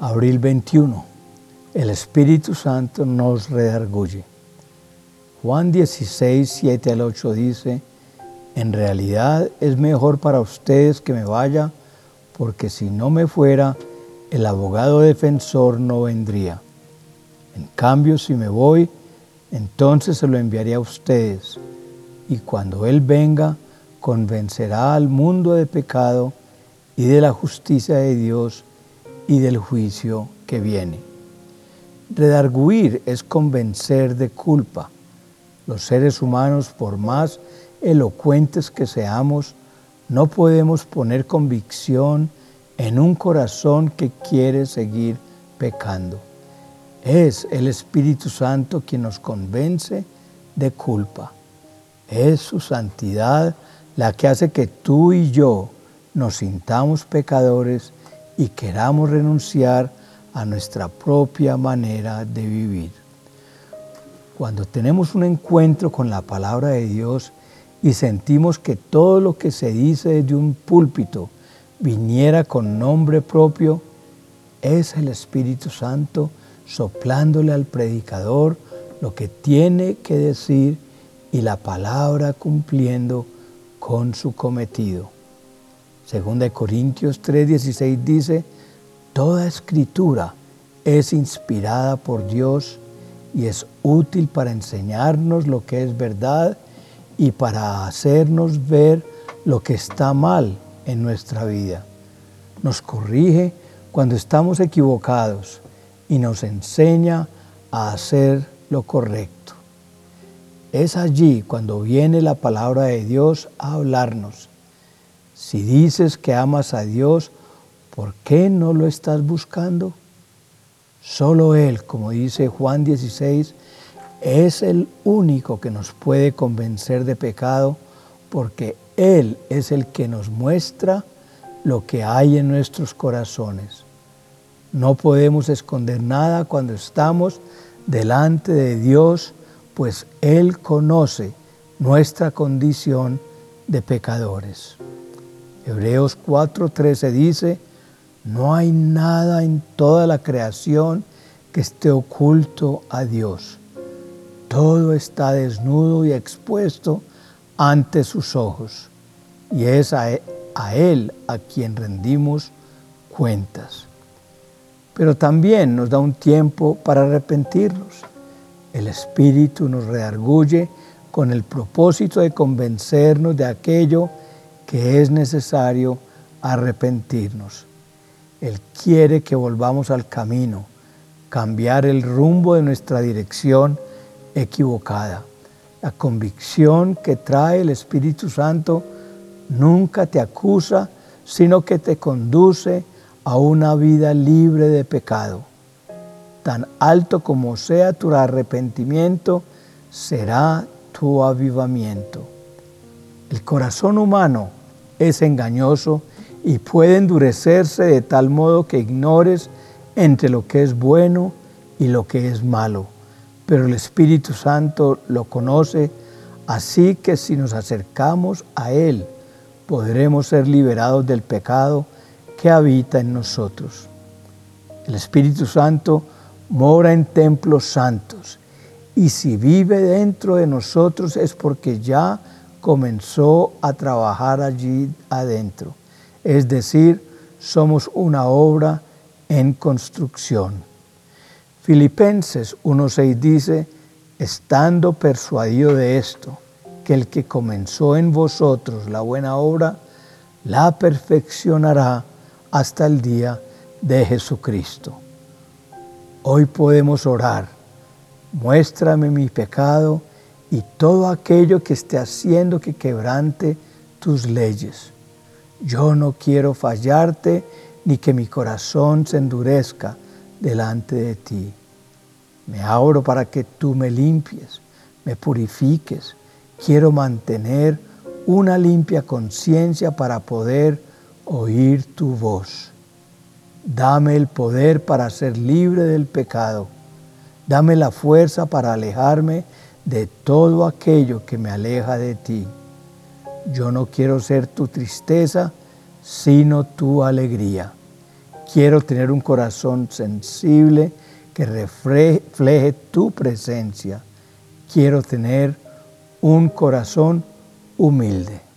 Abril 21. El Espíritu Santo nos redarguye. Juan 16, 7 al 8 dice, en realidad es mejor para ustedes que me vaya, porque si no me fuera, el abogado defensor no vendría. En cambio, si me voy, entonces se lo enviaré a ustedes, y cuando Él venga, convencerá al mundo de pecado y de la justicia de Dios y del juicio que viene. Redarguir es convencer de culpa. Los seres humanos, por más elocuentes que seamos, no podemos poner convicción en un corazón que quiere seguir pecando. Es el Espíritu Santo quien nos convence de culpa. Es su santidad la que hace que tú y yo nos sintamos pecadores y queramos renunciar a nuestra propia manera de vivir. Cuando tenemos un encuentro con la palabra de Dios y sentimos que todo lo que se dice desde un púlpito viniera con nombre propio, es el Espíritu Santo soplándole al predicador lo que tiene que decir y la palabra cumpliendo con su cometido. Segunda de Corintios 3:16 dice, toda escritura es inspirada por Dios y es útil para enseñarnos lo que es verdad y para hacernos ver lo que está mal en nuestra vida. Nos corrige cuando estamos equivocados y nos enseña a hacer lo correcto. Es allí cuando viene la palabra de Dios a hablarnos. Si dices que amas a Dios, ¿por qué no lo estás buscando? Solo Él, como dice Juan 16, es el único que nos puede convencer de pecado porque Él es el que nos muestra lo que hay en nuestros corazones. No podemos esconder nada cuando estamos delante de Dios, pues Él conoce nuestra condición de pecadores. Hebreos 4:13 dice, no hay nada en toda la creación que esté oculto a Dios. Todo está desnudo y expuesto ante sus ojos, y es a Él a quien rendimos cuentas. Pero también nos da un tiempo para arrepentirnos. El Espíritu nos redarguye con el propósito de convencernos de aquello que es necesario arrepentirnos. Él quiere que volvamos al camino, cambiar el rumbo de nuestra dirección equivocada. La convicción que trae el Espíritu Santo nunca te acusa, sino que te conduce a una vida libre de pecado. Tan alto como sea tu arrepentimiento, será tu avivamiento. El corazón humano es engañoso y puede endurecerse de tal modo que ignores entre lo que es bueno y lo que es malo. Pero el Espíritu Santo lo conoce, así que si nos acercamos a Él, podremos ser liberados del pecado que habita en nosotros. El Espíritu Santo mora en templos santos y si vive dentro de nosotros es porque ya comenzó a trabajar allí adentro es decir, somos una obra en construcción. Filipenses 1.6 dice, estando persuadido de esto, que el que comenzó en vosotros la buena obra, la perfeccionará hasta el día de Jesucristo. Hoy podemos orar, muéstrame mi pecado y todo aquello que esté haciendo que quebrante tus leyes yo no quiero fallarte ni que mi corazón se endurezca delante de ti. Me abro para que tú me limpies, me purifiques. Quiero mantener una limpia conciencia para poder oír tu voz. Dame el poder para ser libre del pecado. Dame la fuerza para alejarme de todo aquello que me aleja de ti. Yo no quiero ser tu tristeza, sino tu alegría. Quiero tener un corazón sensible que refleje tu presencia. Quiero tener un corazón humilde.